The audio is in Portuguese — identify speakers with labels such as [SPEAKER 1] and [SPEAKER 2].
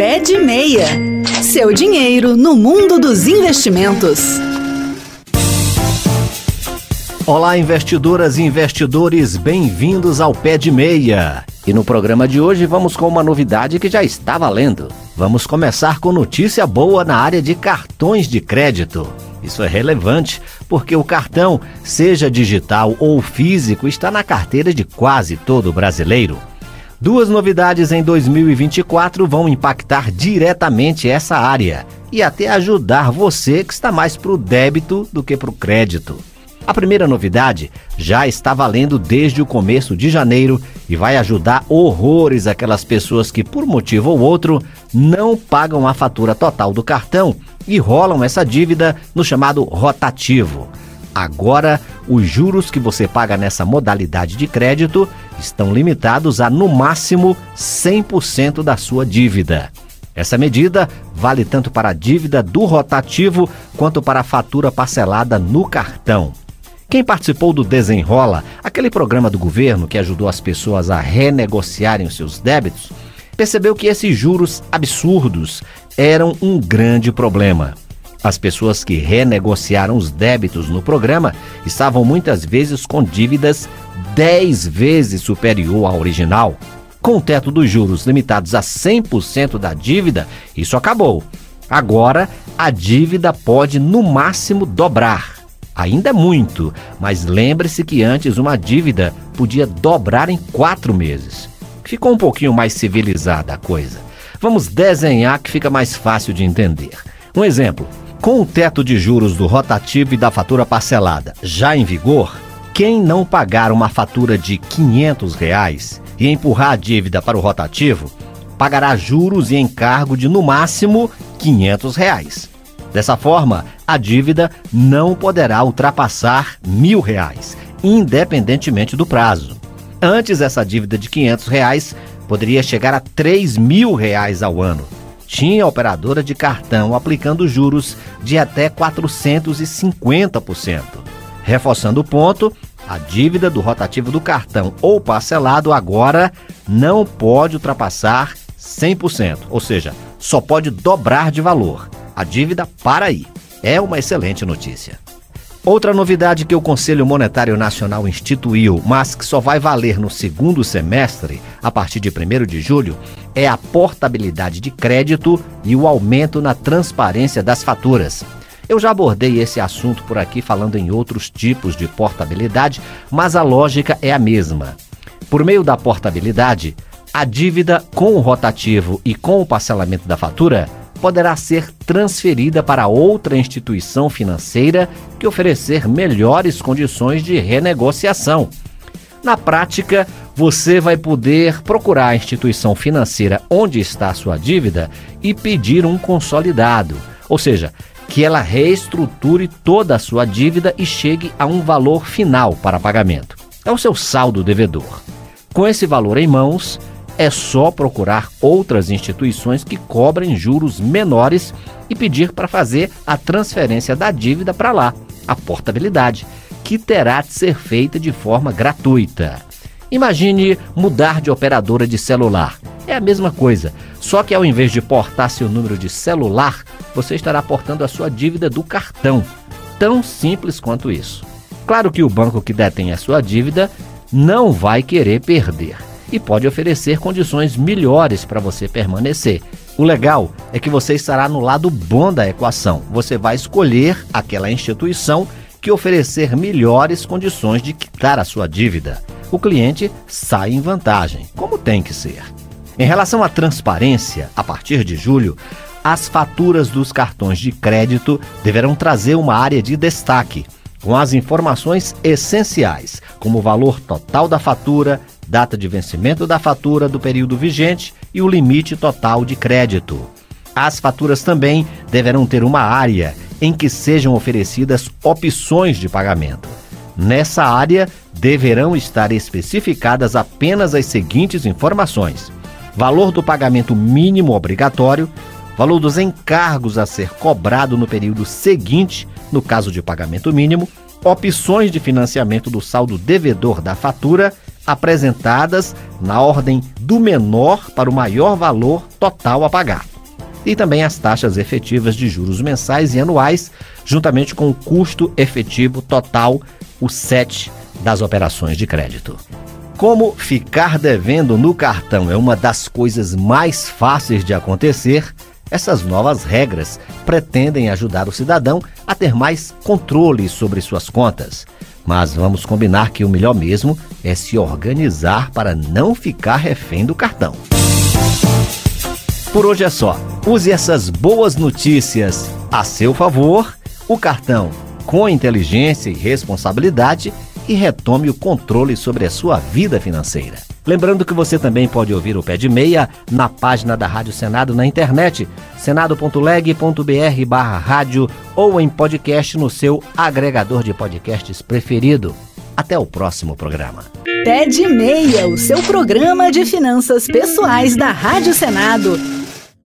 [SPEAKER 1] Pé de Meia. Seu dinheiro no mundo dos investimentos.
[SPEAKER 2] Olá, investidoras e investidores, bem-vindos ao Pé de Meia. E no programa de hoje vamos com uma novidade que já está valendo. Vamos começar com notícia boa na área de cartões de crédito. Isso é relevante porque o cartão, seja digital ou físico, está na carteira de quase todo brasileiro. Duas novidades em 2024 vão impactar diretamente essa área e até ajudar você que está mais para o débito do que para o crédito. A primeira novidade já está valendo desde o começo de janeiro e vai ajudar horrores aquelas pessoas que, por motivo ou outro, não pagam a fatura total do cartão e rolam essa dívida no chamado rotativo. Agora, os juros que você paga nessa modalidade de crédito estão limitados a, no máximo, 100% da sua dívida. Essa medida vale tanto para a dívida do rotativo quanto para a fatura parcelada no cartão. Quem participou do Desenrola, aquele programa do governo que ajudou as pessoas a renegociarem os seus débitos, percebeu que esses juros absurdos eram um grande problema. As pessoas que renegociaram os débitos no programa estavam muitas vezes com dívidas 10 vezes superior à original. Com o teto dos juros limitados a 100% da dívida, isso acabou. Agora, a dívida pode no máximo dobrar. Ainda é muito, mas lembre-se que antes uma dívida podia dobrar em quatro meses. Ficou um pouquinho mais civilizada a coisa. Vamos desenhar que fica mais fácil de entender. Um exemplo: com o teto de juros do rotativo e da fatura parcelada já em vigor, quem não pagar uma fatura de 500 reais e empurrar a dívida para o rotativo pagará juros e encargo de no máximo 500 reais. Dessa forma, a dívida não poderá ultrapassar R$ mil, reais, independentemente do prazo. Antes, essa dívida de 500 reais poderia chegar a 3 mil reais ao ano tinha operadora de cartão aplicando juros de até 450%. Reforçando o ponto, a dívida do rotativo do cartão ou parcelado agora não pode ultrapassar 100%, ou seja, só pode dobrar de valor. A dívida para aí. É uma excelente notícia. Outra novidade que o Conselho Monetário Nacional instituiu, mas que só vai valer no segundo semestre, a partir de 1 de julho, é a portabilidade de crédito e o aumento na transparência das faturas. Eu já abordei esse assunto por aqui falando em outros tipos de portabilidade, mas a lógica é a mesma. Por meio da portabilidade, a dívida com o rotativo e com o parcelamento da fatura poderá ser transferida para outra instituição financeira que oferecer melhores condições de renegociação. Na prática, você vai poder procurar a instituição financeira onde está a sua dívida e pedir um consolidado, ou seja, que ela reestruture toda a sua dívida e chegue a um valor final para pagamento. É o seu saldo devedor. Com esse valor em mãos, é só procurar outras instituições que cobrem juros menores e pedir para fazer a transferência da dívida para lá, a portabilidade, que terá de ser feita de forma gratuita. Imagine mudar de operadora de celular. É a mesma coisa, só que ao invés de portar seu número de celular, você estará portando a sua dívida do cartão. Tão simples quanto isso. Claro que o banco que detém a sua dívida não vai querer perder e pode oferecer condições melhores para você permanecer. O legal é que você estará no lado bom da equação. Você vai escolher aquela instituição que oferecer melhores condições de quitar a sua dívida. O cliente sai em vantagem, como tem que ser. Em relação à transparência, a partir de julho, as faturas dos cartões de crédito deverão trazer uma área de destaque, com as informações essenciais, como o valor total da fatura, data de vencimento da fatura do período vigente e o limite total de crédito. As faturas também deverão ter uma área em que sejam oferecidas opções de pagamento. Nessa área deverão estar especificadas apenas as seguintes informações: valor do pagamento mínimo obrigatório, valor dos encargos a ser cobrado no período seguinte, no caso de pagamento mínimo, opções de financiamento do saldo devedor da fatura apresentadas na ordem do menor para o maior valor total a pagar. E também as taxas efetivas de juros mensais e anuais, juntamente com o custo efetivo total, o SET, das operações de crédito. Como ficar devendo no cartão é uma das coisas mais fáceis de acontecer, essas novas regras pretendem ajudar o cidadão a ter mais controle sobre suas contas. Mas vamos combinar que o melhor mesmo é se organizar para não ficar refém do cartão. Por hoje é só. Use essas boas notícias a seu favor. O cartão com inteligência e responsabilidade e retome o controle sobre a sua vida financeira. Lembrando que você também pode ouvir o Pé de Meia na página da Rádio Senado na internet, senado.leg.br barra rádio ou em podcast no seu agregador de podcasts preferido. Até o próximo programa.
[SPEAKER 1] Pé de Meia, o seu programa de finanças pessoais da Rádio Senado.